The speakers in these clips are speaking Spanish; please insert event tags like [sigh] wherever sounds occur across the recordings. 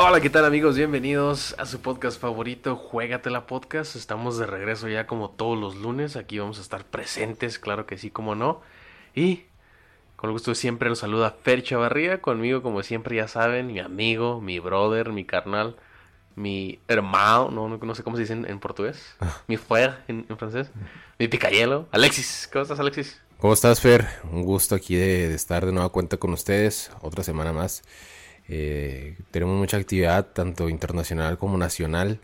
Hola, ¿qué tal amigos? Bienvenidos a su podcast favorito, Juégatela Podcast. Estamos de regreso ya como todos los lunes. Aquí vamos a estar presentes, claro que sí, como no. Y con el gusto siempre los saluda Fer Chavarría. Conmigo, como siempre, ya saben, mi amigo, mi brother, mi carnal, mi hermano, no, no, sé cómo se dice en, portugués. [laughs] mi Fer en, francés. Mi picayelo, Alexis. ¿Cómo estás, Alexis? ¿Cómo estás, Fer? Un gusto aquí de estar de nueva cuenta con ustedes. Otra semana más. Eh, tenemos mucha actividad, tanto internacional como nacional.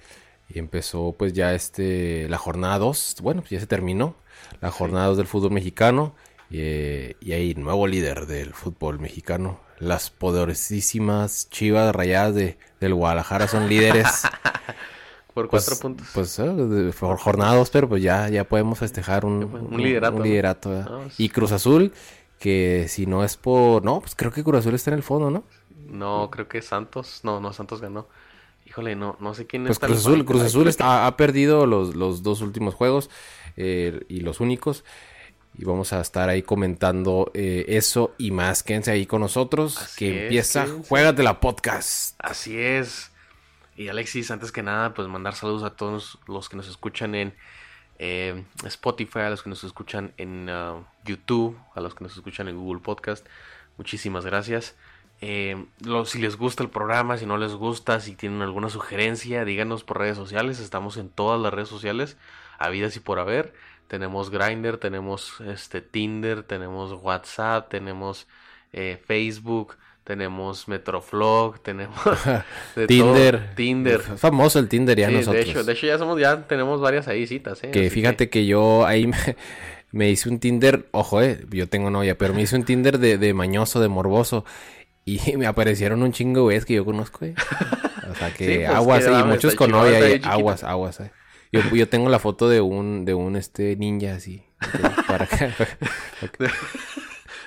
Y empezó pues ya este, la jornada 2, bueno, pues ya se terminó, la jornada 2 del fútbol mexicano. Eh, y hay nuevo líder del fútbol mexicano. Las poderosísimas chivas rayadas de, del Guadalajara son líderes. [laughs] Por cuatro pues, puntos. Pues eh, jornada 2, pero pues ya, ya podemos festejar un, un, liderato. Pues. Y Cruz Azul, que si no es por... No, pues creo que Cruz Azul está en el fondo, ¿no? No, creo que Santos. No, no, Santos ganó. Híjole, no, no sé quién pues Cruz Azul, Cruz Azul está, ha perdido los, los, dos últimos juegos eh, y los únicos. Y vamos a estar ahí comentando eh, eso y más. Quédense ahí con nosotros. que empieza Juegate la podcast. Así es. Y Alexis, antes que nada, pues mandar saludos a todos los que nos escuchan en eh, Spotify, a los que nos escuchan en uh, YouTube, a los que nos escuchan en Google Podcast. Muchísimas gracias. Eh, si les gusta el programa, si no les gusta, si tienen alguna sugerencia, díganos por redes sociales. Estamos en todas las redes sociales, habidas y por haber. Tenemos Grindr, tenemos este Tinder, tenemos WhatsApp, tenemos eh, Facebook, tenemos Metroflog, [laughs] tenemos Tinder. Tinder. famoso el Tinder ya nosotros. De hecho, de hecho ya somos, ya tenemos varias ahí citas, ¿eh? Que fíjate que... yo ahí [laughs] me, hice un Tinder, ojo, eh, yo tengo novia, pero me hice un Tinder de, de mañoso, de morboso. Y [laughs] me aparecieron un chingo güeyes que yo conozco, eh. O sea que pues, aguas, y muchos con novia, aguas, aguas, eh. Yo, yo tengo la foto de un, de un este ninja así. Para,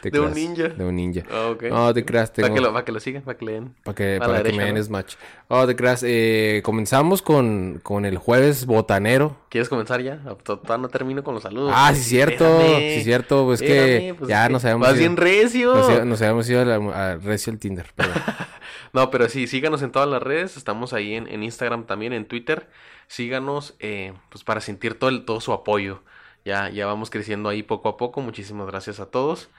de un [laughs] [laughs] ninja. De un ninja. Oh, okay. No, te creas. Para, que lo, para que lo sigan, para que leen. Para que, para que me den Smash. Oh, te creas. Eh, comenzamos con, con el jueves botanero. ¿Quieres comenzar ya? Todavía no termino con los saludos. Ah, sí, cierto. sí, cierto. Pues que pues ya no sabemos. Vas bien recio. Nos, habíamos ido a, recio el Tinder. [laughs] no, pero sí, síganos en todas las redes. Estamos ahí en, en Instagram también, en Twitter. Síganos, eh, pues para sentir todo, el, todo su apoyo. Ya, ya vamos creciendo ahí poco a poco. Muchísimas gracias a todos.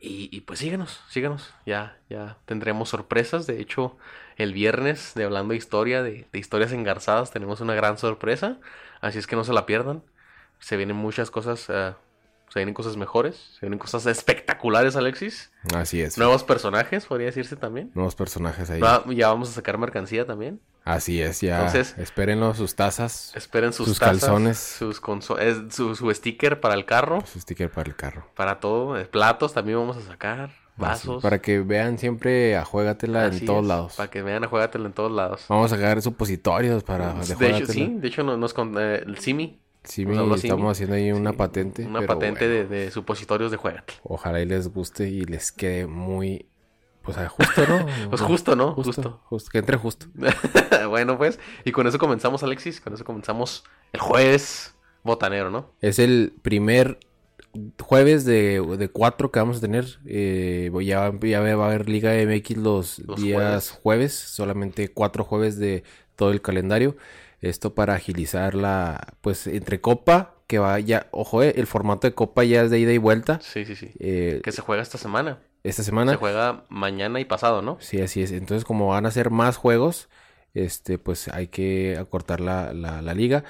Y, pues síganos, síganos. Ya, ya tendremos sorpresas. De hecho, el viernes de Hablando de Historia, de, historias engarzadas, tenemos una gran sorpresa. Así es que no se la pierdan. Se vienen muchas cosas, eh, se vienen cosas mejores, se vienen cosas espectaculares, Alexis. Así es. Nuevos personajes, podría decirse también. Nuevos personajes ahí. ya vamos a sacar mercancía también. Así es, ya. Entonces, espérenlo, sus tazas. Esperen sus, calzones. Sus su, su, sticker para el carro. Su sticker para el carro. Para todo. Eh, platos también vamos a sacar. Vasos. para que vean siempre a Juegatela en todos lados. Para que vean a Juegatela en todos lados. Vamos a sacar supositorios para de, de hecho, sí. De hecho, nos, con eh, el Simi. Simi, estamos haciendo ahí una patente. Una patente de, de, supositorios de Juegatela. Ojalá y les guste y les quede muy pues justo, ¿no? [laughs] pues justo, ¿no? Justo, justo. que entre justo. [laughs] bueno, pues, y con eso comenzamos, Alexis. Con eso comenzamos el jueves botanero, ¿no? Es el primer jueves de, cuatro que vamos a tener. Eh, ya, ya, va a haber Liga MX los, días jueves. solamente cuatro jueves de todo el calendario. Esto para agilizar la, pues, entre Copa, que va ya, ojo, eh, el formato de Copa ya es de ida y vuelta. Sí, sí, sí. Eh, que se juega esta semana esta semana. Se juega mañana y pasado, ¿no? Sí, así es. Entonces, como van a ser más juegos, este, pues hay que acortar la, la, liga.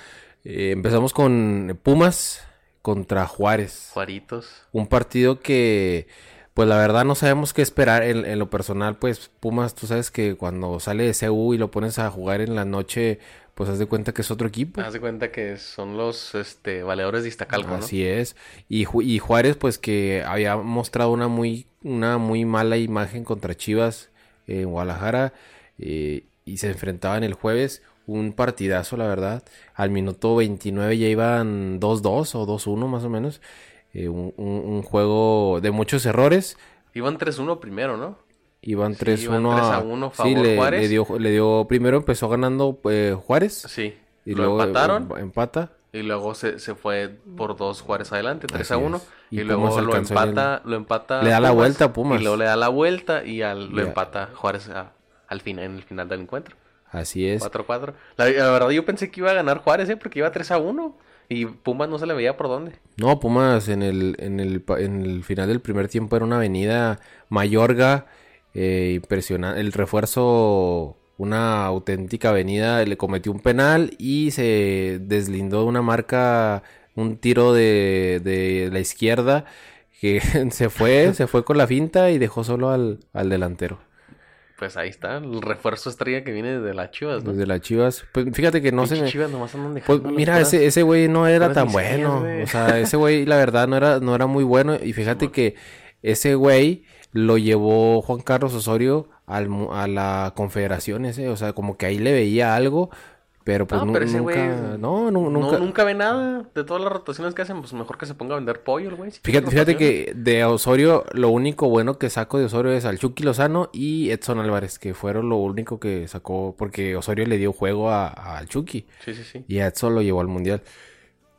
Eh, empezamos con Pumas contra Juárez. Juaritos. Un partido que, pues la verdad no sabemos qué esperar. En, en, lo personal, pues Pumas, tú sabes que cuando sale de CU y lo pones a jugar en la noche, pues haz de cuenta que es otro equipo. Haz de cuenta que son los este, valedores de Iztacalco, Así es. Y, y, Juárez, pues que había mostrado una muy, una muy mala imagen contra Chivas en Guadalajara eh, y se enfrentaban el jueves. Un partidazo, la verdad. Al minuto 29 ya iban 2-2 o 2-1 más o menos. Eh, un, un, juego de muchos errores. Iban 3-1 primero, ¿no? Iban Sí, 3-1 iban 3 a 1 favor sí, le, Juárez. le dio, le dio, primero empezó ganando eh, Juárez Sí. y lo luego empataron em- empata. y luego se, se fue por dos Juárez adelante, 3 a Así 1. es. Y, Y luego Pumas lo empata, lo empata. Le da la vuelta a Pumas. Y luego le da la vuelta y al, lo Ya. empata Juárez a- al final, en el final del encuentro. Así es. 4-4. La, la verdad yo pensé que iba a ganar Juárez, ¿eh? Porque iba 3 a 1. Y Pumas no se le veía por dónde. No, Pumas en el, en el, en el final del primer tiempo era una avenida Mayorga, eh, impresionante. El refuerzo, una auténtica avenida, le cometió un penal y se deslindó de una marca, un tiro de, de la izquierda que [laughs] se fue, se fue con la finta y dejó solo al, al delantero. Pues ahí está, el refuerzo estrella que viene de las Chivas, ¿no? Desde las Chivas. Pues fíjate que no se me... Chivas nomás andan Pues mira, ese, ese güey no era tan bueno. O sea, ese güey, la verdad, no era, no era muy bueno. Y fíjate que ese güey lo llevó Juan Carlos Osorio al, a la confederación ese. O sea, como que ahí le veía algo. Pero pues No, nu- pero ese nunca. no, nu- No, nunca. nunca ve nada. De todas las rotaciones que hacen, pues mejor que se ponga a vender pollo el güey. si Fíjate, fíjate que de Osorio, lo único bueno que saco de Osorio es al Chucky Lozano y Edson Álvarez, que fueron lo único que sacó, porque Osorio le dio juego a- al Chucky. Sí, sí, sí. Y a Edson lo llevó al mundial.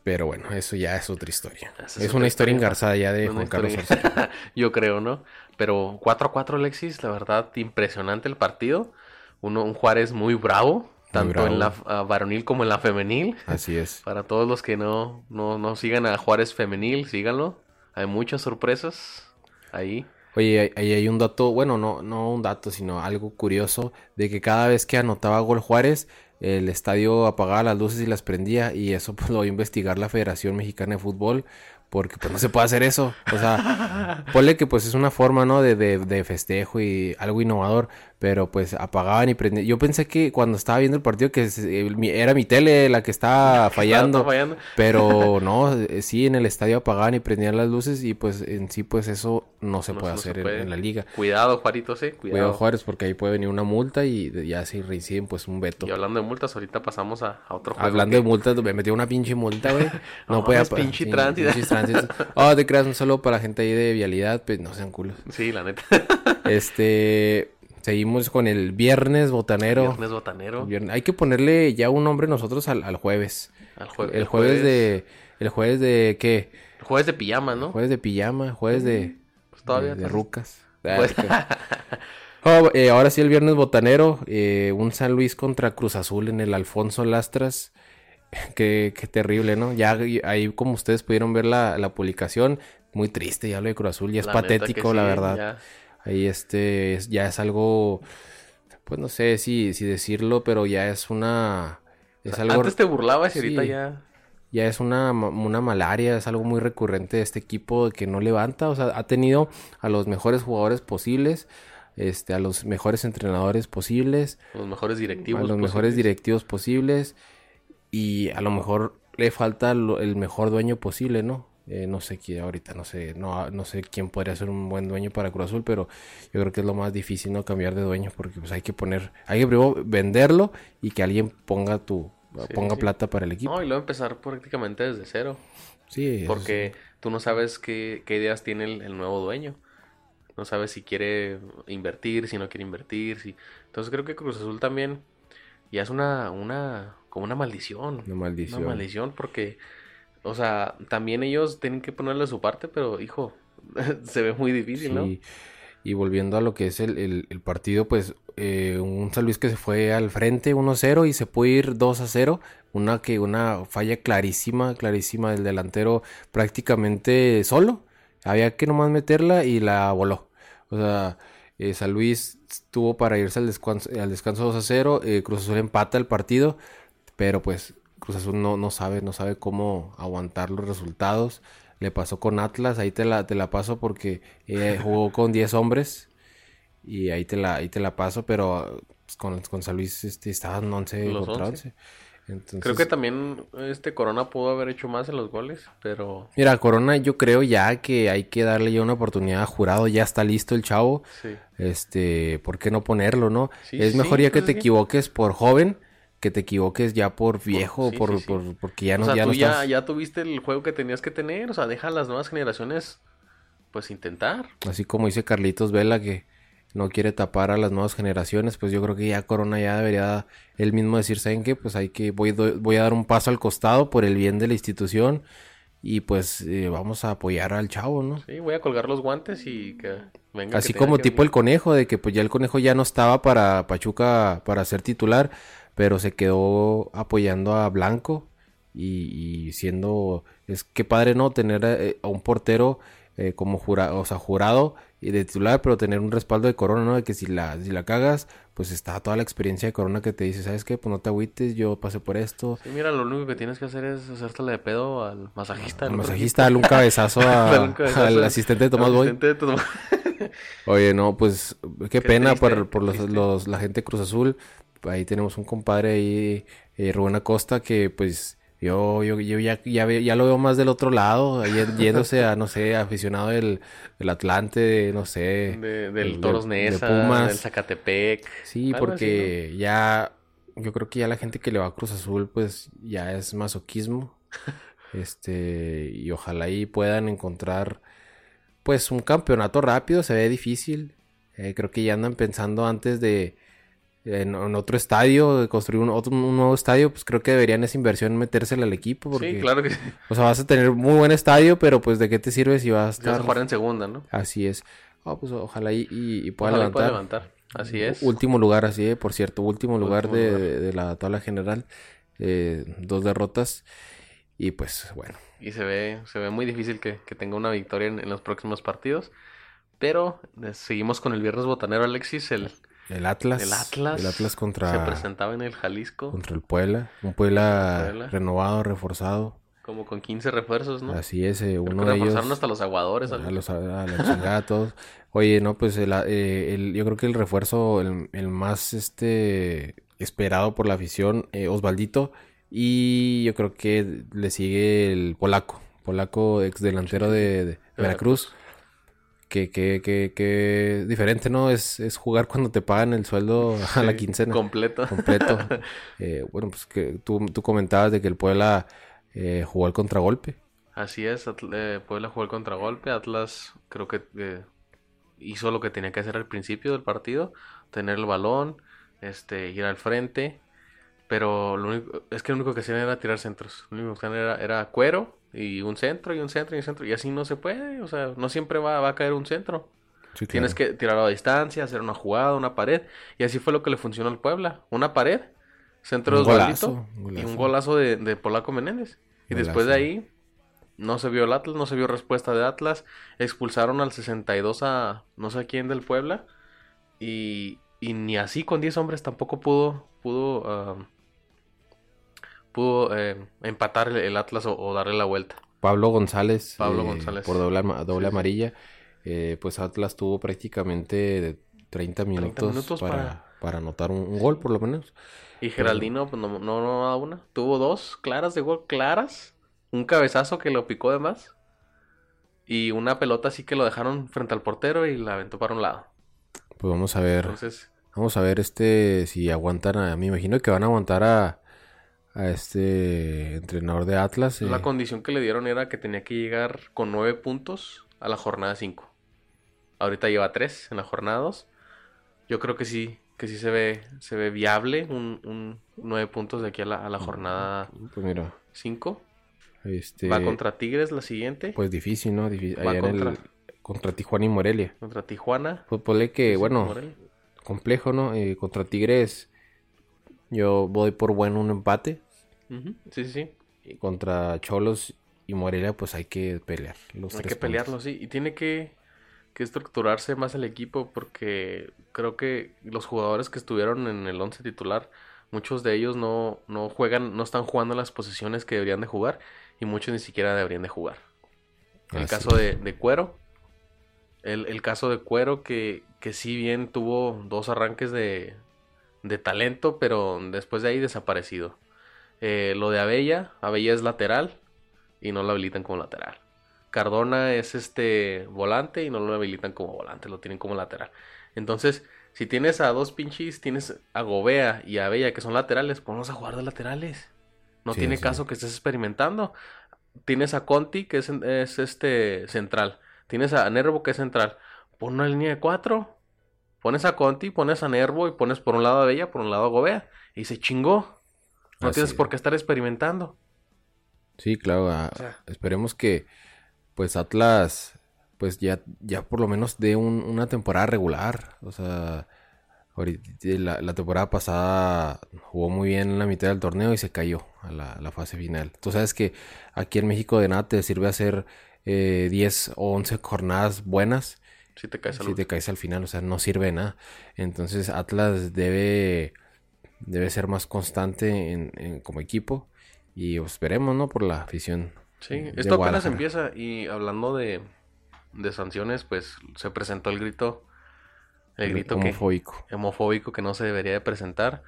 Pero bueno, eso ya es otra historia. Esa Es, es una historia historia. engarzada ya de Juan Carlos. [laughs] Yo creo, ¿no? Pero 4-4 Alexis, la verdad, impresionante el partido. Uno, un Juárez muy bravo, tanto en la varonil como en la femenil. Así es. [laughs] Para todos los que no, no, no sigan a Juárez femenil, síganlo. Hay muchas sorpresas ahí. Oye, ahí hay un dato, bueno, no, no un dato, sino algo curioso, de que cada vez que anotaba gol Juárez, el estadio apagaba las luces y las prendía, y eso [laughs] pues lo va a investigar la Federación Mexicana de Fútbol, porque pues no se puede hacer eso. O sea, [laughs] ponle que pues es una forma, ¿no? De, de, de festejo y algo innovador, pero pues apagaban y prendían. Yo pensé que cuando estaba viendo el partido que mi- era mi tele la que estaba [laughs] fallando. Pero [laughs] no, eh, sí, en el estadio apagaban y prendían las luces y pues en sí pues eso no se No- puede se hacer en- la liga. Cuidado, Juarito, sí, Cuidado cuidado. Juárez porque ahí puede venir una multa y ya si reinciden pues un veto. Y hablando de multas, ahorita pasamos a, a otro juego. Hablando que- de multas, me metió una pinche multa, güey. [laughs] No, No podía mames, pa- pinche tránsito. Oh, te creas un saludo para la gente ahí de vialidad, pues no sean culos. Sí, la neta. Este, seguimos con el viernes botanero. Viernes botanero. Hay que ponerle ya un nombre nosotros al, al jueves. Al jue- El jueves de, el jueves de qué? El jueves de pijama, ¿no? Jueves de pijama, jueves de, Pues todavía. de, de rucas. [laughs] Pues-. Oh, eh, ahora sí el viernes botanero, eh, un San Luis contra Cruz Azul en el Alfonso Lastras. [laughs] Qué, qué terrible, ¿no? Ya ahí como ustedes pudieron ver la, la publicación, muy triste ya lo de Cruz Azul, ya es la patético, la verdad. ya. Ahí este es- ya es algo, pues no sé si, si decirlo, pero ya es una... Es algo, Antes te burlabas y ahorita Sí. ya. ya es una, una malaria, es algo muy recurrente de este equipo que no levanta, o sea, ha tenido a los mejores jugadores posibles, este, a los mejores entrenadores posibles, Los mejores a directivos. los mejores directivos posibles y a lo mejor le falta lo- el mejor dueño posible, ¿no? Eh, no sé quién ahorita, no sé, no, no sé quién podría ser un buen dueño para Cruz Azul, pero yo creo que es lo más difícil, ¿no? Cambiar de dueño porque pues hay que poner, hay que primero venderlo y que alguien ponga tu, Sí, ponga sí. plata para el equipo. No, y luego empezar prácticamente desde cero. Sí, Porque tú no sabes qué, qué ideas tiene el, el nuevo dueño. No sabes si quiere invertir, si no quiere invertir. Si... Entonces creo que Cruz Azul también ya es una, una, como una maldición. Una maldición. Una maldición porque, o sea, también ellos tienen que ponerle su parte, pero hijo, [laughs] se ve muy difícil, ¿no? Y volviendo a lo que es el, el- el partido, pues eh, un San Luis que se fue al frente 1-0 y se puede ir 2-0. Una que una falla clarísima, clarísima del delantero prácticamente solo. Había que nomás meterla y la voló. O sea, eh, San Luis tuvo para irse al descanso, al descanso 2-0. eh, Cruz Azul empata el partido, pero pues Cruz Azul no, no sabe, no sabe cómo aguantar los resultados. Le pasó con Atlas, ahí te la, te la paso porque eh, jugó con 10 hombres y ahí te la, ahí te la paso, pero pues, con, con San Luis este, estaban 11 Los contra 11. 11. Entonces, Creo que también este Corona pudo haber hecho más en los goles, pero Mira, Corona, yo creo ya que hay que darle ya una oportunidad a jurado, ya está listo el chavo. sí. Este, ¿por qué no ponerlo, no? Sí, es sí, mejor ya que te es que- equivoques por joven que te equivoques ya por viejo, sí, por, sí, sí. por- porque ya no, o sea, ya tú no ya, estás ya tuviste el juego que tenías que tener, o sea, deja a las nuevas generaciones pues intentar. así como dice Carlitos Vela que no quiere tapar a las nuevas generaciones, pues yo creo que ya Corona ya debería él mismo decir, ¿saben qué? Pues hay que, voy, voy a dar un paso al costado por el bien de la institución y pues eh, vamos a apoyar al chavo, ¿no? Sí, voy a colgar los guantes y que venga. Así como tipo el conejo, de que pues ya el conejo ya no estaba para Pachuca para ser titular, pero se quedó apoyando a Blanco y, siendo, es que padre, ¿no? Tener eh, a, un portero eh, como jurado, o sea, jurado y de titular, pero tener un respaldo de Corona, ¿no? De que si la, si la cagas, pues está toda la experiencia de Corona que te dice, ¿sabes qué? Pues no te agüites, yo pasé por esto. Sí, mira, lo único que tienes que hacer es hacértela de pedo al masajista. Al masajista, darle un cabezazo, [laughs] al asistente de Tomás Boy. Oye, no, pues qué, pena por, por los, la gente de Cruz Azul. Ahí tenemos un compadre ahí, eh, Rubén Acosta, que pues yo, yo, yo ya, ya, ya, lo veo más del otro lado, yéndose a, no sé, aficionado del, del Atlante, no sé. del Toros Nesa, del Zacatepec. Sí, porque ya, yo creo que ya la gente que le va a Cruz Azul, pues ya es masoquismo. [laughs] este, y ojalá ahí puedan encontrar, pues, un campeonato rápido, se ve difícil. Eh, creo que ya andan pensando antes de en, otro estadio, construir un, otro, un nuevo estadio, pues creo que deberían esa inversión metérsela al equipo. Porque, sí, claro que sí. O sea, vas a tener muy buen estadio, pero pues de qué te sirve si vas a estar... Vas a jugar en segunda, ¿no? Así es. Oh, pues ojalá y, y, pueda levantar. levantar. Así es. Último lugar, así es, por cierto, último, lugar, de, de, la tabla general. Eh, dos derrotas. Y pues bueno. Y se ve, se ve muy difícil que, que tenga una victoria en, en, los próximos partidos. Pero eh, seguimos con el viernes botanero, Alexis. El, el Atlas. El Atlas. El Atlas contra. Se presentaba en el Jalisco. Contra el Puebla. Un Puebla, renovado, reforzado. Como con 15 refuerzos, ¿no? Así es, eh, uno de ellos. hasta los aguadores. A, los, a los Oye, no, pues eh, el, yo creo que el refuerzo, el, más este esperado por la afición, eh, Osvaldito. Y yo creo que le sigue el Polaco. Polaco, ex delantero de, Veracruz que, que, que, que diferente, ¿no? Es, es jugar cuando te pagan el sueldo a la quincena. Completo. Completo. [laughs] Eh, bueno, pues que tú, tú comentabas de que el Puebla eh, jugó el contragolpe. Así es, eh, Puebla jugó el contragolpe. Atlas creo que hizo lo que tenía que hacer al principio del partido, tener el balón, este, ir al frente. Pero lo único, es que lo único que hacían era tirar centros. Lo único que hacían era, era cuero y un centro y un centro y un centro. Y así no se puede. O sea, no siempre va, a caer un centro. Tienes que tirar a distancia, hacer una jugada, una pared. Y así fue lo que le funcionó al Puebla. Una pared, centro de Osvaldito y un golazo de, de Polaco Menéndez. Y después de ahí no se vio el Atlas, no se vio respuesta de Atlas. Expulsaron al 62 a no sé quién del Puebla. Y, y ni así con 10 hombres tampoco pudo, pudo ah, pudo eh, empatar el, Atlas o, darle la vuelta. Pablo González. Pablo eh, González. Por doble, doble amarilla. Eh, pues Atlas tuvo prácticamente 30 minutos, para, para... anotar un, gol, por lo menos. Y Geraldino, pues no, no, no da una. Tuvo dos claras de gol, claras. Un cabezazo que lo picó de más. Y una pelota así que lo dejaron frente al portero y la aventó para un lado. Pues vamos a ver. Entonces, vamos a ver este si aguantan a. Me imagino que van a aguantar a, a este entrenador de Atlas. La eh. condición que le dieron era que tenía que llegar con nueve puntos a la jornada 5. Ahorita lleva tres en la jornada 2. Yo creo que sí, que sí se ve, se ve viable un, nueve puntos de aquí a la, a la jornada 5. Pues este... Va contra Tigres la siguiente. Pues difícil, ¿no? contra... contra Tijuana y Morelia. Contra Tijuana. Pues ponle que, bueno, complejo, ¿no? Eh, contra Tigres yo voy por bueno un empate. Sí, sí, sí. Y contra Cholos y Morelia, pues hay que pelear. Los hay que pelearlo, sí. Y tiene que, que, estructurarse más el equipo porque creo que los jugadores que estuvieron en el once titular, muchos de ellos no, no juegan, no están jugando las posiciones que deberían de jugar y muchos ni siquiera deberían de jugar. El caso de, de, Cuero. El, el, caso de Cuero que, que sí bien tuvo dos arranques de, de talento, pero después de ahí desaparecido. Eh, lo de Abella, Abella es lateral y no lo habilitan como lateral. Cardona es este volante y no lo habilitan como volante, lo tienen como lateral. Entonces, si tienes a dos pinches, tienes a Gobea y a Abella que son laterales, ponlos a jugar de laterales. No tiene caso que estés experimentando. Tienes a Conti que es, es este central. Tienes a Nervo que es central. Pon una línea de cuatro Pones a Conti, pones a Nervo y pones por un lado a Bella, por un lado a Gobea. Y se chingó. No Así tienes es. por qué estar experimentando. Sí, claro. ah, O sea. esperemos que pues Atlas pues ya, ya por lo menos dé un- una temporada regular. O sea, ahorita, la, la temporada pasada jugó muy bien en la mitad del torneo y se cayó a la, a la fase final. Tú sabes que aquí en México de nada te sirve hacer eh, 10 o 11 jornadas buenas Si te caes al si te caes al final, o sea, no sirve de nada. Entonces Atlas debe, debe ser más constante en, en- como equipo y pues, esperemos, ¿no? Por la afición. Sí, de esto apenas empieza y hablando de, de sanciones, pues se presentó el grito, el grito que, homofóbico. que no se debería de presentar.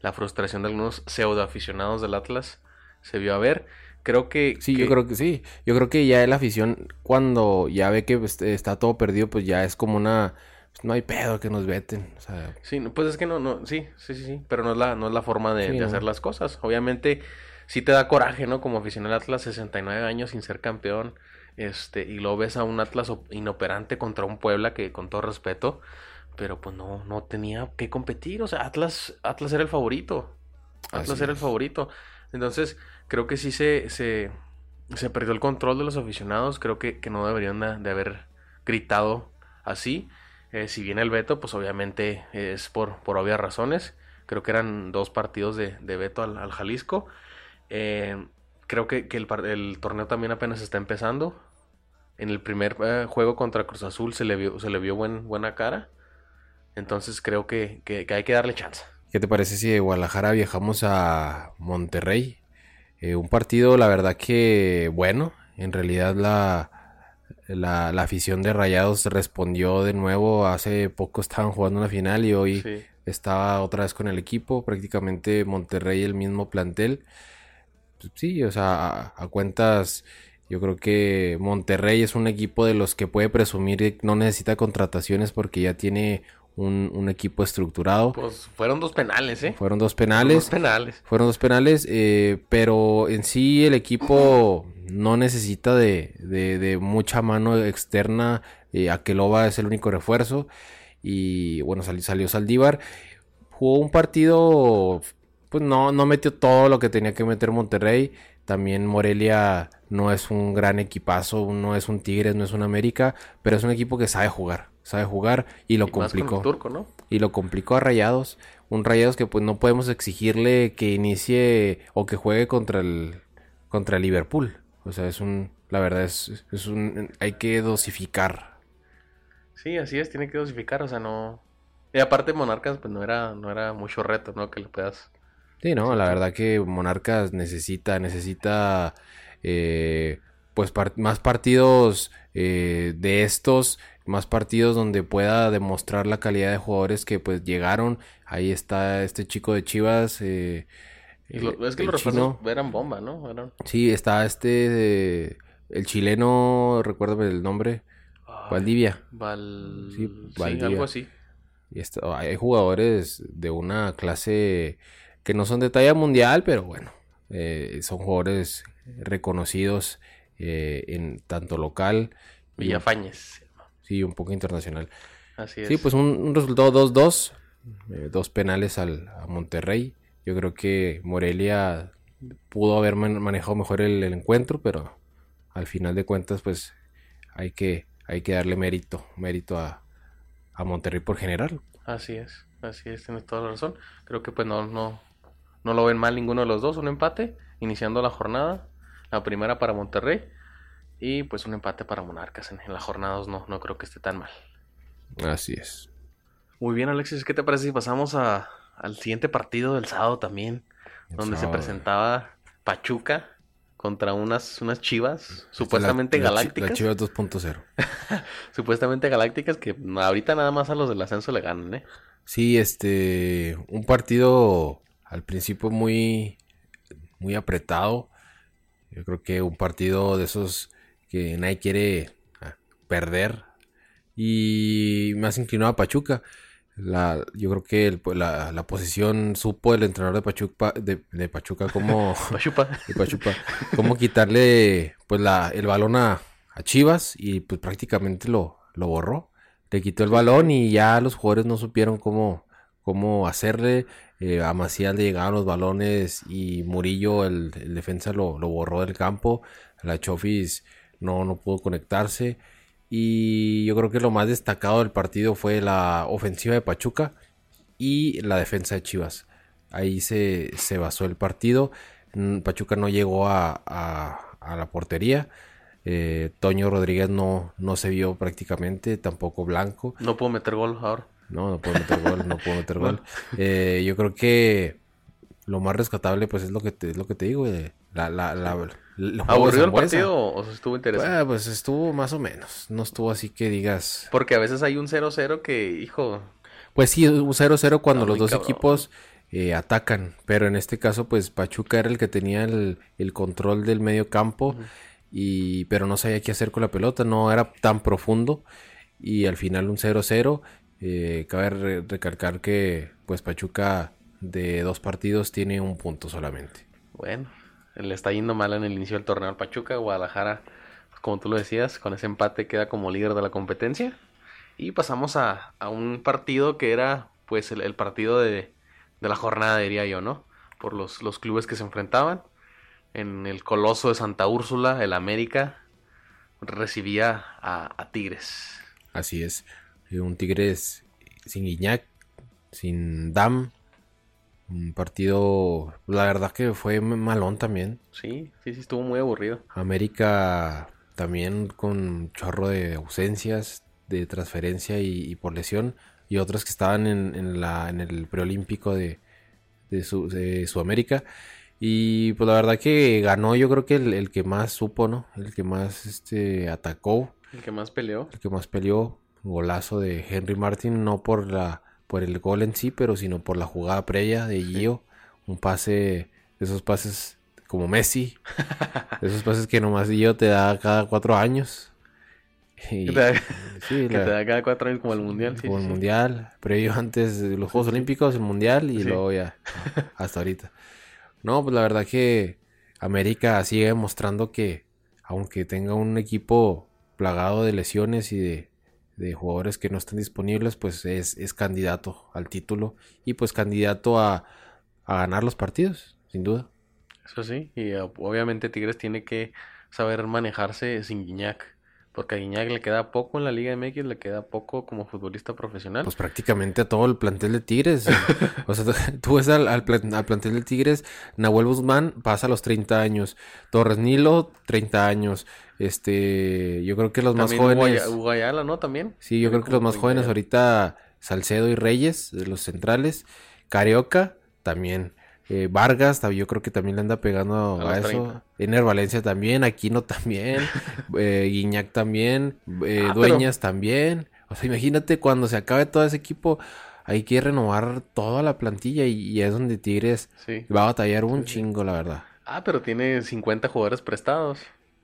La frustración de algunos pseudo aficionados del Atlas se vio a ver. Creo que... Sí, que- yo creo que sí. Yo creo que ya la afición, cuando ya ve que pues, está todo perdido, pues ya es como una... pues, no hay pedo que nos veten. O sea, Sí, pues es que no, no, sí, sí, sí, sí, pero no es la, no es la forma de, Sí, de no. hacer las cosas. Obviamente, sí te da coraje, ¿no? Como aficionado al Atlas, 69 años sin ser campeón, este, y luego ves a un Atlas op- inoperante contra un Puebla que, con todo respeto, pero pues no, no tenía que competir, o sea, Atlas, Atlas era el favorito, Atlas Así era el favorito. Entonces, creo que sí se, se, se perdió el control de los aficionados, creo que, que no deberían de, haber gritado así. Eh, si viene el veto, pues obviamente es por, por obvias razones. Creo que eran dos partidos de, de veto al, al Jalisco. Eh, creo que, que el, el torneo también apenas está empezando. En el primer eh, juego contra Cruz Azul se le vio, se le vio buen, buena cara. Entonces creo que, que- que hay que darle chance. ¿qué te parece si de Guadalajara viajamos a Monterrey? Eh, un partido, la verdad que bueno. En realidad la, la, la afición de Rayados respondió de nuevo. Hace poco estaban jugando una final y hoy Sí. estaba otra vez con el equipo. Prácticamente Monterrey el mismo plantel. Pues sí, o sea, a, a cuentas, yo creo que Monterrey es un equipo de los que puede presumir que no necesita contrataciones porque ya tiene un, un equipo estructurado. Pues fueron dos penales, ¿eh? Fueron dos Dos penales. penales. Fueron dos penales, eh, pero en sí el equipo no necesita de, de- de mucha mano externa. Eh, Akeloba es el único refuerzo. Y bueno, salió, salió Saldívar. Jugó un partido, pues no, no metió todo lo que tenía que meter Monterrey. También Morelia no es un gran equipazo, no es un Tigres, no es un América, pero es un equipo que sabe jugar, sabe jugar y lo Y más con el complicó turco, ¿no? y lo complicó a Rayados. Un Rayados que pues no podemos exigirle que inicie o que juegue contra el contra el Liverpool. O sea, es un la verdad es, es un hay que dosificar. Sí, así es, tiene que dosificar, o sea, no... Y aparte Monarcas, pues no era, no era mucho reto, ¿no? Que le puedas... Sí, no, la verdad que Monarcas necesita necesita eh, pues par- más partidos eh, de estos, más partidos donde pueda demostrar la calidad de jugadores que pues llegaron. Ahí está este chico de Chivas. eh, Y lo- eh, es que los refuerzos eran bomba, ¿no? Eran... Sí, está este, el chileno, recuérdame el nombre, Ay, Valdivia. Val... Sí, Sí, Valdivia. algo así. Y está- hay jugadores de una clase que no son de talla mundial, pero bueno, eh, son jugadores reconocidos eh, en tanto local Villafañez. sí, un poco internacional. Así es. Sí, pues un, un resultado 2-2, eh, dos penales al, a Monterrey. Yo creo que Morelia pudo haber man- manejado mejor el, el encuentro, pero al final de cuentas, pues hay que, hay que darle mérito, mérito a, a Monterrey por general. Así es, así es, tienes toda la razón. Creo que pues no, no, no lo ven mal ninguno de los dos, un empate, iniciando la jornada, la primera para Monterrey y pues un empate para Monarcas en, en la jornada dos, no, no creo que esté tan mal. Así es. Muy bien Alexis, ¿qué te parece si pasamos a, al siguiente partido del sábado también, El donde se presentaba Pachuca contra unas, unas chivas Esta es supuestamente la- galácticas, La Chivas 2.0. [laughs] supuestamente galácticas que ahorita nada más a los del ascenso le ganan, ¿eh? Sí, este, un partido al principio muy, muy apretado. Yo creo que un partido de esos que nadie quiere ah, perder. Y más inclinado a Pachuca. La, yo creo que el- la, la posición supo el entrenador de Pachuca, de, de Pachuca cómo, [laughs] de Pachuca, cómo quitarle pues la, el balón a, a Chivas y pues prácticamente lo, lo borró. le quitó el balón y ya los jugadores no supieron cómo, cómo hacerle. Eh, a Macías le llegaban los balones y Murillo, el, defensa, lo, borró del campo. La Chofis no, no pudo conectarse. Y yo creo que lo más destacado del partido fue la ofensiva de Pachuca y la defensa de Chivas. Ahí se, se basó el partido. Mm, Pachuca no llegó a, a, la portería. Eh, Toño Rodríguez no, no se vio prácticamente, tampoco Blanco. No pudo meter gol ahora. No, no puedo meter gol, no puedo meter [laughs] gol. Eh, yo creo que lo más rescatable, pues es lo que te, es lo que te digo, la, la, la, ¿Aburrido el partido o estuvo interesante? pues estuvo más o menos. No estuvo así que digas. Porque a veces hay un 0-0 que, hijo. Pues sí, un 0-0 cuando los dos equipos eh, atacan. Pero en este caso, pues Pachuca era el que tenía el, control del medio campo. y, pero no sabía qué hacer con la pelota. No era tan profundo. Y al final un 0-0. Eh, cabe recalcar que pues Pachuca de dos partidos tiene un punto solamente. Bueno, le está yendo mal en el inicio del torneo al Pachuca. Guadalajara, como tú lo decías, con ese empate queda como líder de la competencia. Y pasamos a, un partido que era pues el, partido de, la jornada, diría yo, ¿no? Por los, los clubes que se enfrentaban. En el Coloso de Santa Úrsula, el América recibía a, Tigres. Así es. Un Tigres sin Guiñac, sin Dam, un partido, la verdad que fue malón también. Sí, sí, sí, estuvo muy aburrido. América también con chorro de ausencias, de transferencia y, por lesión. Y otros que estaban en, la, en el preolímpico de, de, su, de Sudamérica. Y pues la verdad que ganó yo creo que el, que más supo, ¿no? El que más este, atacó. El que más peleó. El que más peleó. Golazo de Henry Martin, no por la por el gol en sí, pero sino por la jugada previa de Gio. Un pase, esos pases como Messi, [laughs] esos pases que nomás Gio te da cada cuatro años. Y, que, te da, sí, te da, cada cuatro años como el mundial. Sí, como el mundial, previo antes de los Juegos Olímpicos, el mundial y luego ya, [laughs] hasta ahorita. No, pues la verdad que América sigue demostrando que, aunque tenga un equipo plagado de lesiones y de de jugadores que no están disponibles, pues es, es candidato al título y pues candidato a, a, ganar los partidos, sin duda. Eso sí, y eh, obviamente Tigres tiene que saber manejarse sin Guiñac. Porque a Guiñac le queda poco en la Liga MX, le queda poco como futbolista profesional. Pues prácticamente a todo el plantel de Tigres. [laughs] o sea, [laughs] tú ves al, al, plantel de Tigres, Nahuel Guzmán pasa a los 30 años, Torres Nilo, 30 años. Este, yo creo que los más jóvenes. Guayala, ¿no? También. Sí, yo creo que los más jóvenes ahorita, Salcedo y Reyes, de los centrales. Carioca, también. Eh, Vargas, yo creo que también le anda pegando a, eso. Ener Valencia también, Aquino también, [laughs] eh, Guiñac también, eh, ah, Dueñas también. O sea, imagínate cuando se acabe todo ese equipo, hay que renovar toda la plantilla y, es donde Tigres va a batallar un chingo, la verdad. Ah, pero tiene 50 jugadores prestados.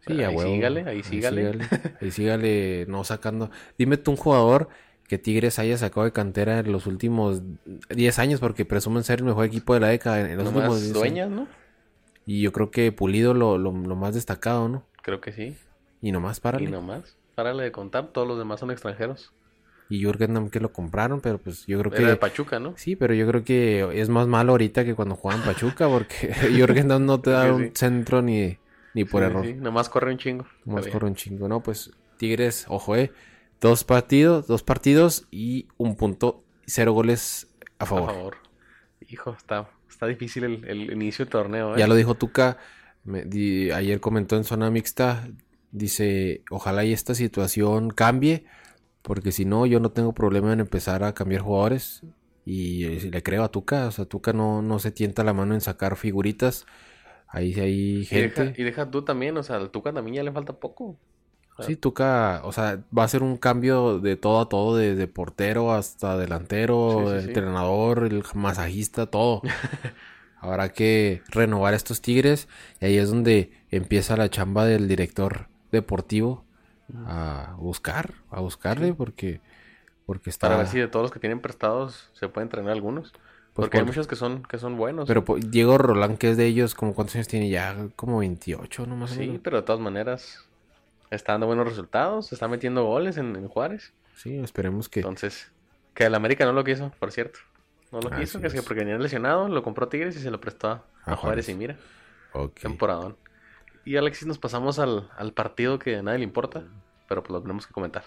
Sí, ahí sígale, ahí sígale. Ahí [laughs] sígale, no sacando. Dime tú un jugador que Tigres haya sacado de cantera en los últimos 10 años, porque presumen ser el mejor equipo de la década en los últimos dueñas, ¿no? Y yo creo que Pulido lo, lo, más destacado, ¿no? Creo que sí. Y nomás, párale. Y nomás, párale de contar, todos los demás son extranjeros. Y Jürgen que lo compraron, pero pues yo creo Era que... de Pachuca, ¿no? Sí, pero yo creo que es más malo ahorita que cuando juegan Pachuca, porque [laughs] Jürgen no te da un centro ni, ni por error. Sí, nomás corre un chingo. Nomás corre un chingo, ¿no? Pues Tigres, ojo, eh. Dos partidos, dos partidos y un punto, cero goles a favor. A favor. Hijo, está, está difícil el, inicio del torneo. ¿eh? Ya lo dijo Tuca, ayer comentó en zona mixta, dice, ojalá y esta situación cambie, porque si no, yo no tengo problema en empezar a cambiar jugadores. Y le creo a Tuca, o sea, Tuca no, no se tienta la mano en sacar figuritas. Ahí hay gente. Y deja, y deja tú también, o sea, al Tuca también ya le falta poco. Sí, Tuca, o sea, va a ser un cambio de todo a todo, desde portero hasta delantero, entrenador, el masajista, todo. [laughs] Habrá que renovar estos Tigres y ahí es donde empieza la chamba del director deportivo a buscar, a buscarle porque porque está para ver si de todos los que tienen prestados se pueden entrenar algunos. Pues porque hay muchos que son que son buenos. Pero Diego Rolán, que es de ellos, como cuántos años tiene ya, como 28, no más Sí, pero de todas maneras está dando buenos resultados, está metiendo goles en, Juárez. Sí, esperemos que. Entonces, que el América no lo quiso, por cierto. No lo quiso, Así que es que es. porque venía lesionado, lo compró Tigres y se lo prestó a, Juárez. Y mira, Ok. temporadón. Y Alexis, nos pasamos al, al partido que a nadie le importa, pero pues lo tenemos que comentar.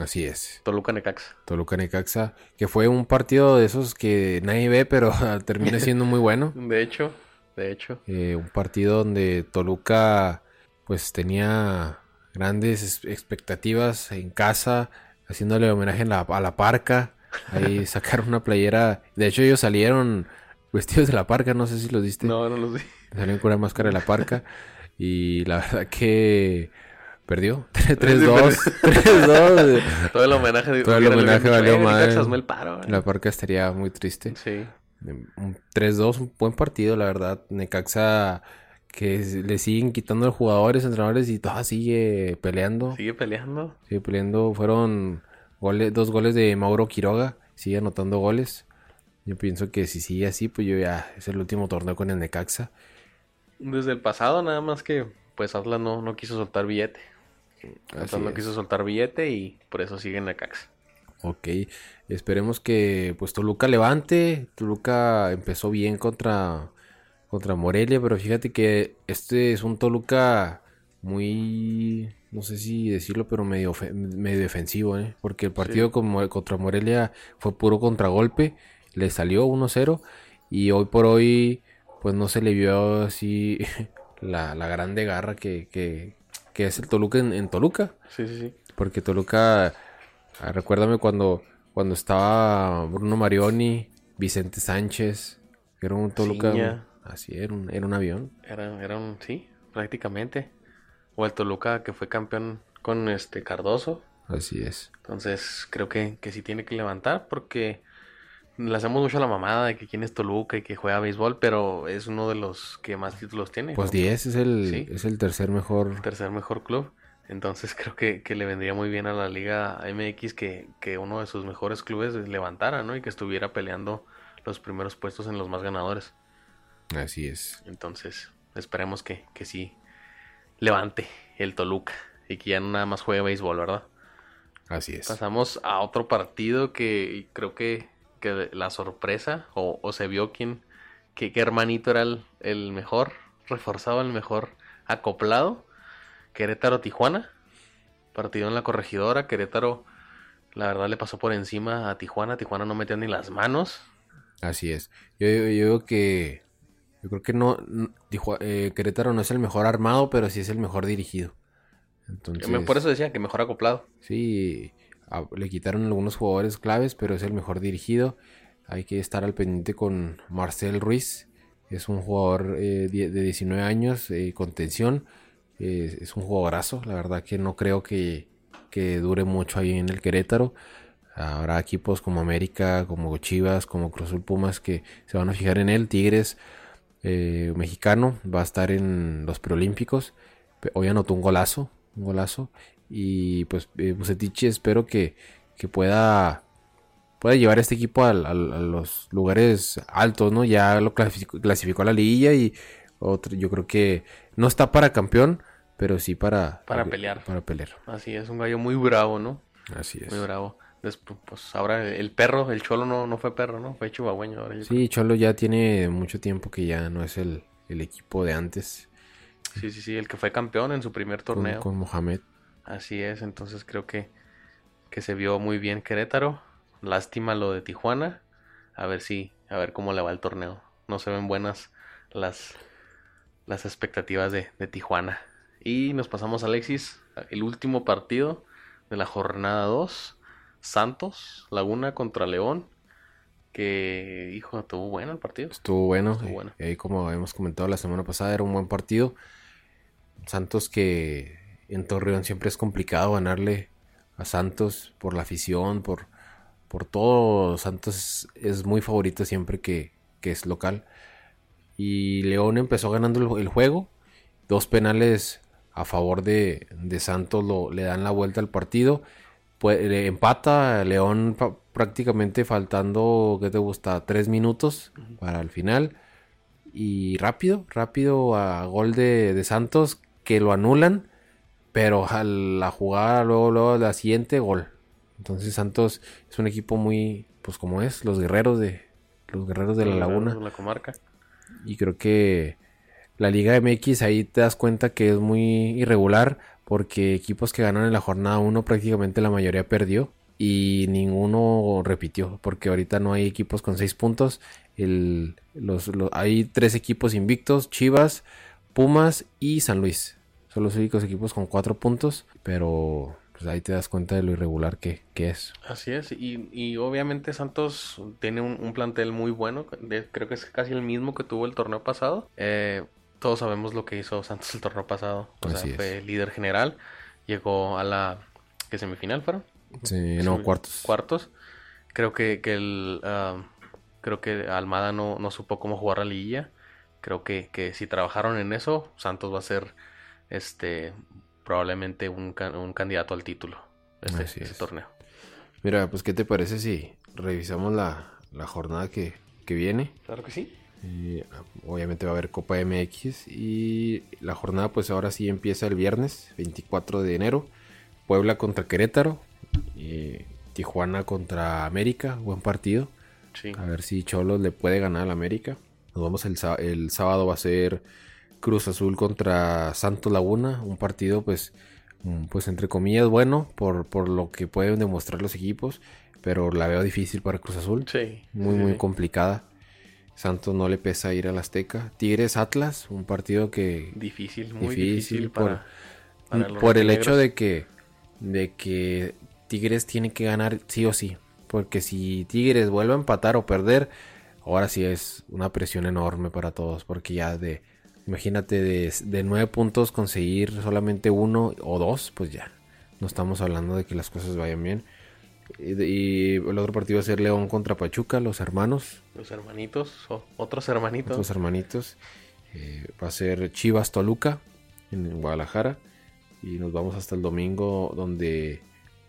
Así es. Toluca Necaxa. Toluca Necaxa, que fue un partido de esos que nadie ve, pero [laughs] termina siendo muy bueno. [laughs] De hecho, de hecho. Eh, un partido donde Toluca pues tenía grandes es- expectativas en casa, haciéndole homenaje en la- a la parca. Ahí [laughs] sacaron una playera. De hecho, ellos salieron vestidos de la parca, no sé si los viste. No, no lo sé. Salieron con una máscara de la parca. [laughs] Y la verdad que perdió. [laughs] 3-2. 3-2. Todo el homenaje. de- Todo el homenaje valió eh. La parca estaría muy triste. Sí. Un 3-2, un buen partido, la verdad. Necaxa que le siguen quitando los jugadores, entrenadores y todo sigue peleando. Sigue peleando. Sigue peleando. Fueron goles, dos goles de Mauro Quiroga. Sigue anotando goles. Yo pienso que si sigue así, pues yo ya es el último torneo con el Necaxa. Desde el pasado, nada más que pues Atlas no, no quiso soltar billete. Atlas Así no es. quiso soltar billete y por eso sigue en Necaxa. Ok, esperemos que pues Toluca levante. Toluca empezó bien contra, contra Morelia, pero fíjate que este es un Toluca muy, no sé si decirlo, pero medio, medio defensivo, ¿eh? Porque el partido Sí. con Mo- contra Morelia fue puro contragolpe, le salió 1-0 y hoy por hoy pues no se le vio así [laughs] la, la grande garra que, que, que es el Toluca en- en Toluca. Sí, sí, sí. Porque Toluca, ah, recuérdame cuando, cuando estaba Bruno Marioni, Vicente Sánchez, que era un Toluca. Ciña. Así, era un, era un avión. Era, era un, sí, prácticamente. O el Toluca que fue campeón con este Cardoso. Así es. Entonces creo que, que sí tiene que levantar porque le hacemos mucho a la mamada de que quién es Toluca y que juega béisbol, pero es uno de los que más títulos tiene. Pues ¿no? 10 es el, Sí. es el tercer mejor. tercer mejor club. Entonces [laughs] creo que, que le vendría muy bien a la Liga MX que, que uno de sus mejores clubes levantara, ¿no? Y que estuviera peleando los primeros puestos en los más ganadores. Así es. Entonces esperemos que, que sí levante el Toluca y que ya no nada más juegue béisbol, ¿verdad? Así es. Pasamos a otro partido que creo que, que la sorpresa o, o se vio quién, que, qué hermanito era el, el mejor, reforzado, el mejor acoplado. Querétaro Tijuana. Partido en la corregidora. Querétaro, la verdad, le pasó por encima a Tijuana. Tijuana no metió ni las manos. Así es. Yo digo que. Yo creo que no. Tijua- eh, Querétaro no es el mejor armado, pero sí es el mejor dirigido. Entonces. Me- Por eso decía que mejor acoplado. Sí, a- le quitaron algunos jugadores claves, pero es el mejor dirigido. Hay que estar al pendiente con Marcel Ruiz. Es un jugador eh, de 19 años, eh, con tensión. Eh, es un jugadorazo. La verdad que no creo que, que dure mucho ahí en el Querétaro. Habrá equipos como América, como Chivas, como Cruz Azul Pumas que se van a fijar en él. Tigres eh, mexicano va a estar en los preolímpicos. Hoy anotó un golazo, un golazo. Y pues eh, espero que, que pueda, pueda llevar este equipo a, los lugares altos, ¿no? Ya lo clasificó, clasificó a la liguilla y otro, yo creo que no está para campeón, pero sí para, Para pelear. Para pelear. Así es, un gallo muy bravo, ¿no? Así es. Muy bravo. Después, pues ahora el perro, el cholo no, no fue perro, ¿no? Fue chihuahueño ahora. Sí, Cholo ya tiene mucho tiempo que ya no es el, el equipo de antes sí, sí, sí, el que fue campeón en su primer torneo. con Mohamed. Así es, entonces creo que, que se vio muy bien Querétaro. Lástima lo de Tijuana. A ver si, a ver cómo le va el torneo. No se ven buenas las, las expectativas de, de Tijuana. Y nos pasamos, Alexis, el último partido de la jornada 2. Santos, Laguna contra León. Que, hijo, estuvo bueno el partido. Estuvo bueno. Estuvo bueno. eh, como hemos comentado la semana pasada, era un buen partido. Santos que en Torreón siempre es complicado ganarle a Santos por la afición, por, por todo. Santos es, es muy favorito siempre que, que es local. Y León empezó ganando el, el juego. Dos penales a favor de, de Santos lo, le dan la vuelta al partido. Pues, le empata León prácticamente faltando, ¿qué te gusta? Tres minutos para el final. Y rápido, rápido a gol de, de Santos que lo anulan. Pero a la jugada, luego, luego la siguiente, gol. Entonces Santos es un equipo muy, pues como es, los guerreros de los guerreros de la laguna. la comarca. Y creo que la Liga MX ahí te das cuenta que es muy irregular porque equipos que ganan en la jornada 1 prácticamente la mayoría perdió y ninguno repitió porque ahorita no hay equipos con 6 puntos. El, los, hay tres equipos invictos, Chivas, Pumas y San Luis. Son los únicos equipos con 4 puntos, pero pues ahí te das cuenta de lo irregular que, es. Así es, y, obviamente Santos tiene un, plantel muy bueno, creo que es casi el mismo que tuvo el torneo pasado. Eh, todos sabemos lo que hizo Santos el torneo pasado, o sea, fue líder general, llegó a la ¿qué semifinal fueron? Sí, no, cuartos. Cuartos. Creo que, que el ah, creo que Almada no, no, supo cómo jugar la liguilla. Creo que, que si trabajaron en eso, Santos va a ser este probablemente un, un candidato al título este, ese torneo. Mira, pues ¿qué te parece si revisamos la, la jornada que, que, viene? Claro que sí. Obviamente va a haber Copa MX y la jornada pues ahora sí empieza el viernes 24 de enero. Puebla contra Querétaro, y Tijuana contra América, buen partido. A ver si Cholos le puede ganar al América. Nos vamos el, el sábado va a ser Cruz Azul contra Santos Laguna, un partido pues, mm, pues entre comillas bueno por, por lo que pueden demostrar los equipos, pero la veo difícil para Cruz Azul. Sí. Muy, muy complicada. Santos no le pesa ir al Azteca. Tigres Atlas, un partido que... Difícil, muy difícil, por, por el hecho de que, de que Tigres tiene que ganar sí o sí. Porque si Tigres vuelve a empatar o perder, ahora sí es una presión enorme para todos. Porque ya de Imagínate de, nueve puntos conseguir solamente uno o dos, pues ya. No estamos hablando de que las cosas vayan bien. Y, el otro partido va a ser León contra Pachuca, los hermanos. Los hermanitos, o otros hermanitos. Los hermanitos. Eh, va a ser Chivas Toluca en Guadalajara. Y nos vamos hasta el domingo donde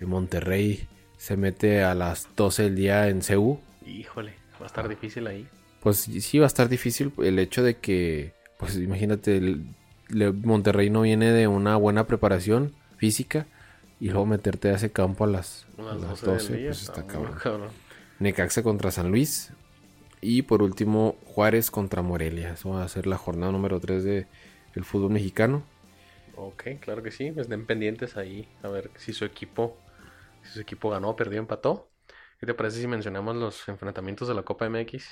Monterrey se mete a las 12 del día en CEU. Híjole, va a estar difícil ahí. Pues sí, va a estar difícil el hecho de que pues imagínate, el, Monterrey no viene de una buena preparación física y luego meterte a ese campo a las, 12, pues está, cabrón. Necaxa contra San Luis y por último Juárez contra Morelia. Eso va a ser la jornada número 3 de, del fútbol mexicano. Ok, claro que sí, estén pendientes ahí a ver si su equipo si su equipo ganó, perdió, empató. ¿Qué te parece si mencionamos los enfrentamientos de la Copa MX?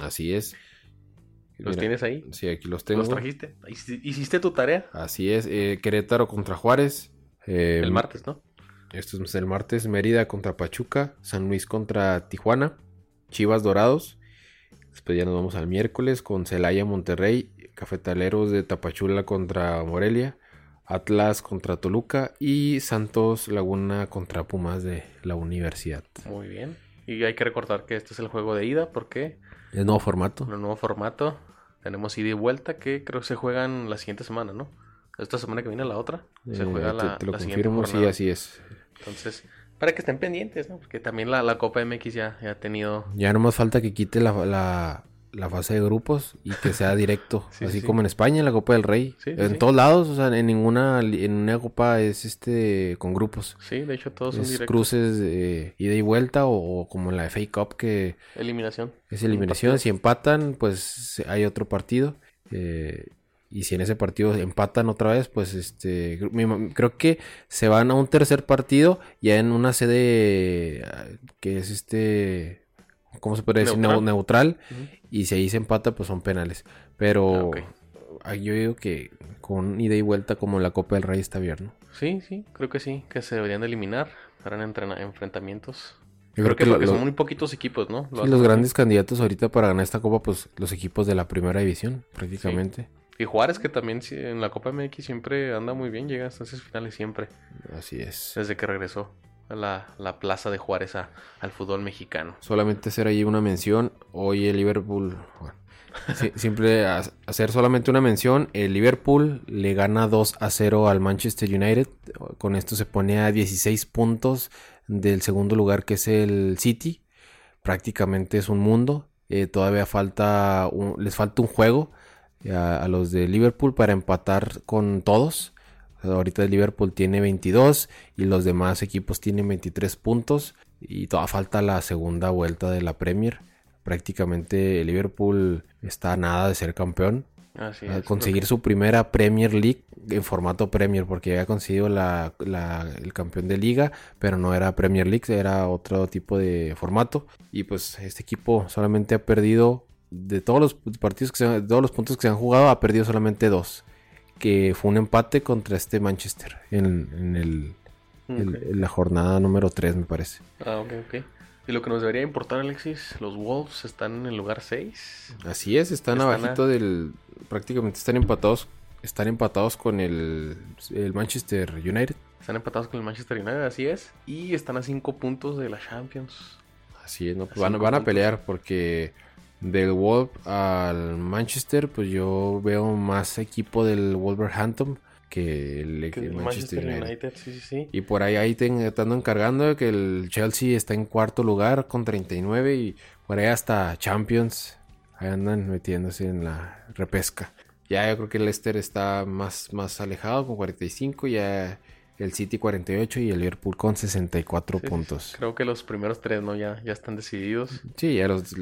Así es. ¿Los tienes ahí? Sí, aquí los tengo. ¿Los trajiste? ¿Hiciste tu tarea? Así es. Eh, Querétaro contra Juárez. Eh, el martes, ¿no? Esto es el martes. Mérida contra Pachuca. San Luis contra Tijuana. Chivas Dorados. Después ya nos vamos al miércoles con Celaya Monterrey. Cafetaleros de Tapachula contra Morelia. Atlas contra Toluca. Y Santos Laguna contra Pumas de la Universidad. Muy bien. Y hay que recordar que este es el juego de ida porque... El nuevo formato. El nuevo formato. Tenemos ida y vuelta que creo que se juegan la siguiente semana, ¿no? Esta semana que viene la otra. Se juega eh, la, te, lo confirmo, sí, así es. Entonces, para que estén pendientes, ¿no? Porque también la, la Copa MX ya, ya, ha tenido... Ya no más falta que quite la, la fase de grupos y que sea [laughs] directo. así como en España, en la Copa del Rey. en todos lados, o sea, en ninguna en una copa es este con grupos. Sí, de hecho todos son directos. cruces de ida y vuelta o, como en la FA Cup que... Eliminación. Es eliminación. Si empatan, pues hay otro partido. Eh, y si en ese partido empatan otra vez, pues este creo que se van a un tercer partido ya en una sede que es este ¿cómo se puede decir? Neutral. Y si ahí se empata, pues son penales. Pero ah, yo digo que con ida y vuelta como la Copa del Rey está bien, ¿no? Sí, sí, creo que sí, que se deberían de eliminar. Harán enfrentamientos. Yo creo, que, son muy poquitos equipos, ¿no? sí, los grandes candidatos ahorita para ganar esta copa, pues los equipos de la primera división, prácticamente. Y Juárez, que también en la Copa MX siempre anda muy bien, llega hasta esas finales siempre. Así es. Desde que regresó la, la plaza de Juárez al fútbol mexicano. Solamente hacer ahí una mención. Hoy el Liverpool. [laughs] siempre hacer solamente una mención. El Liverpool le gana 2 a 0 al Manchester United. Con esto se pone a 16 puntos del segundo lugar que es el City. Prácticamente es un mundo. Eh, todavía falta les falta un juego a, a, los de Liverpool para empatar con todos. Ahorita el Liverpool tiene 22 y los demás equipos tienen 23 puntos y toda falta la segunda vuelta de la Premier. Prácticamente el Liverpool está a nada de ser campeón. Así A es. conseguir su primera Premier League en formato Premier, porque había conseguido la, la- el campeón de liga, pero no era Premier League, era otro tipo de formato. Y pues este equipo solamente ha perdido, de todos los partidos que se, han- de todos los puntos que se han jugado, ha perdido solamente dos. Que fue un empate contra este Manchester en, en el, en la jornada número 3, me parece. Ah, ok, ok. Y lo que nos debería importar, Alexis, los Wolves están en el lugar 6. Así es, están, Están a- abajito del. Prácticamente están empatados. Están empatados con el, el Manchester United. Están empatados con el Manchester United, así es. Y están a 5 puntos de la Champions. Así es, ¿no? A van, van a pelear porque del Wolf al Manchester, pues yo veo más equipo del Wolverhampton que el, Que el Manchester, United. United, sí, sí, sí. Y por ahí, ahí ten- estando encargando que el Chelsea está en cuarto lugar con 39 y por ahí hasta Champions. Ahí andan metiéndose en la repesca. Ya yo creo que el Leicester está más, más alejado con 45, ya el City 48 y el Liverpool con 64 Sí, sí, sí. puntos. Creo que los primeros tres, ¿no? Ya, ya están decididos. Sí, ya los...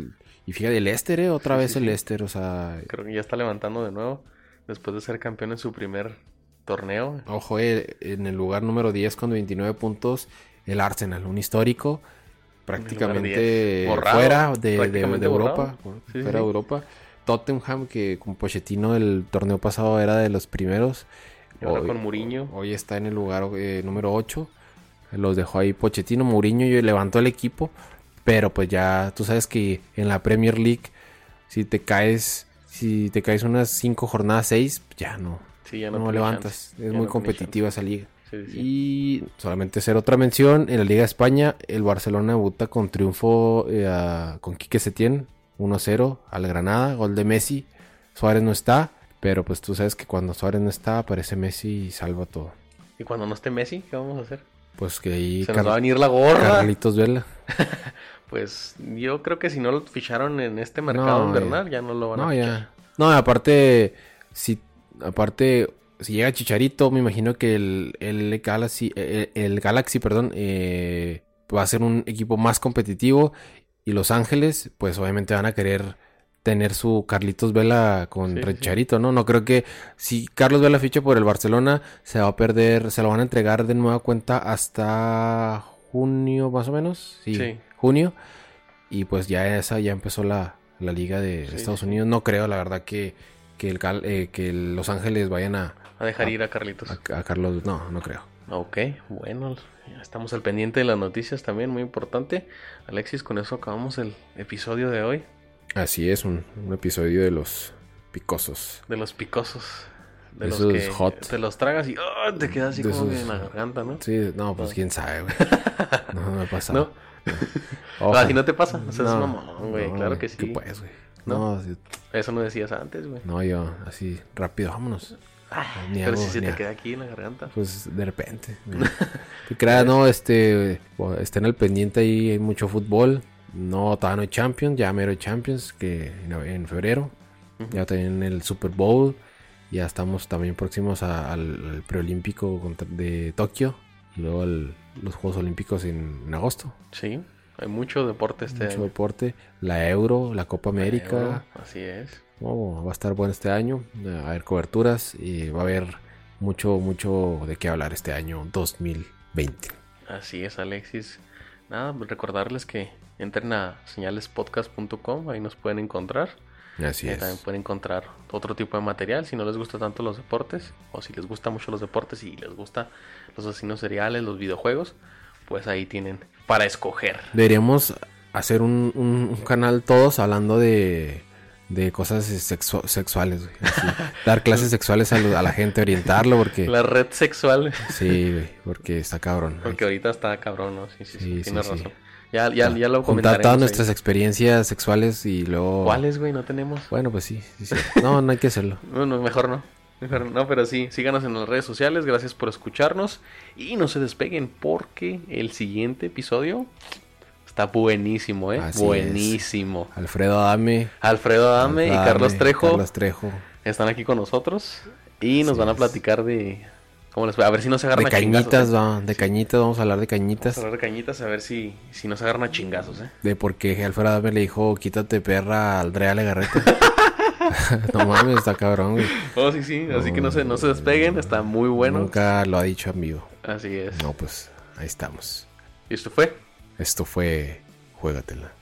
Y fíjate, el Leicester, ¿eh? Otra Sí, vez sí, el. Leicester, o sea... Creo que ya está levantando de nuevo. Después de ser campeón en su primer torneo. Ojo, eh, en el lugar número 10 con 29 puntos, el Arsenal, un histórico, prácticamente 10. Borrado, fuera de, de- prácticamente de Europa, bueno, Sí, fuera de. Europa. Tottenham, que con Pochettino el torneo pasado era de los primeros, Y ahora hoy, con Mourinho. hoy está en el lugar eh, número 8. Los dejó ahí Pochettino, Mourinho y levantó el equipo, pero pues ya tú sabes que en la Premier League, si te caes, si te caes unas 5 jornadas, 6, ya no, Sí, ya no, levantas. chance. Es Ya muy no competitiva esa liga. chance. Sí, sí. Y solamente hacer otra mención, en la Liga de España, el Barcelona debuta con triunfo eh, a- con Quique Setién, 1-0 al Granada, gol de Messi. Suárez no está, pero pues tú sabes que cuando Suárez no está, aparece Messi y salva todo. Y cuando no esté Messi, ¿qué vamos a hacer? Pues que ahí Se nos va a venir la gorra. Carlitos Vela. [laughs] Pues yo creo que si no lo ficharon en este mercado No, invernal, ya no lo van a No, fichar. ya. No, aparte, si, aparte, si llega Chicharito, me imagino que el, el Galaxy, el, el Galaxy, perdón, eh, va a ser un equipo más competitivo. Y Los Ángeles, pues obviamente van a querer tener su Carlitos Vela con Sí. Chicharito, ¿no? No creo que si Carlos Vela ficha por el Barcelona, se va a perder, se lo van a entregar de nueva cuenta hasta junio, más o menos. Sí, Sí. junio. Y pues ya esa ya empezó la, la liga de Sí, Estados. Unidos. No creo, la verdad, que, que, el, Cal- eh, que Los Ángeles vayan a, A dejar ir a Carlitos. a, a Carlos. No, no creo. Ok, bueno, estamos al pendiente de las noticias también, muy importante. Alexis, con eso acabamos el episodio de hoy Así es, un, un episodio de los picosos. de los picosos. De Esos los que hot. te los tragas y ¡ah! te quedas así De como que esos- en la garganta, ¿no? Sí, no, pues No. quién sabe, güey. [laughs] No, no me pasa. ¿No? Ojo. Ah, si no te pasa, o sea, es No, mamón, güey, no, claro que sí. ¿Qué pues, güey? ¿No? No, Eso no decías antes, güey. no, yo así rápido, vámonos. Ah, Ni pero hago, si se ni te queda aquí en la garganta. Pues de repente. [laughs] Te creas, no, este, bueno, estén al pendiente ahí, hay mucho fútbol. No, todavía no hay Champions, ya mero hay Champions, que en, febrero. Ya también el Super Bowl. Ya estamos también próximos a- al, al preolímpico de Tokio. Y luego el- los Juegos Olímpicos en, en agosto. Sí, hay mucho deporte este Mucho año. deporte. La Euro, la Copa América. Euro, Así es. Oh, va a estar bueno este año. Va a haber coberturas y va a haber mucho, mucho de qué hablar este año 2020. Así es, Alexis. Nada, pues recordarles que entren a señalespodcast.com, ahí nos pueden encontrar. Así es. También pueden encontrar otro tipo de material si no les gusta tanto los deportes o si les gusta mucho los deportes y les gusta los asesinos seriales, los videojuegos, pues ahí tienen para escoger. Deberíamos hacer un, un- un canal todos hablando de, de cosas sexu- sexuales. güey, así. [laughs] Dar clases sexuales a, lo- a la gente, orientarlo, porque... La red sexual, Sí, güey, porque está cabrón. porque ahorita está cabrón, ¿no? Sí, sí, sí, Sí, sí, tienes sí. razón. Ya, ya, ya lo Juntar comentaremos. todas ahí. nuestras experiencias sexuales y luego... ¿Cuáles, güey? No tenemos. Bueno, pues sí, sí, sí. No, no hay que hacerlo. [laughs] Bueno, mejor no. Mejor no, pero sí, síganos en las redes sociales, gracias por escucharnos y no se despeguen porque el siguiente episodio está buenísimo, ¿eh? Así es. buenísimo. Alfredo Adame. Alfredo Adame y Carlos Trejo Carlos Trejo. están aquí con nosotros y nos Así van a es. platicar de, ¿Cómo les va? A ver si no se agarran De a chingazos. cañitas, ¿eh? va, de cañitas, vamos a hablar de cañitas. Vamos a hablar de cañitas a ver si, si no se agarran a chingazos, ¿eh? De por qué Alfredo Adame le dijo, quítate perra al Andrea Legarreta. [laughs] [laughs] no mames, está cabrón, güey. Oh, sí, sí. Así que no se, no se despeguen. Está muy bueno. Nunca lo ha dicho en vivo. Así es. No, pues ahí estamos. Y esto fue Esto fue Juégatela.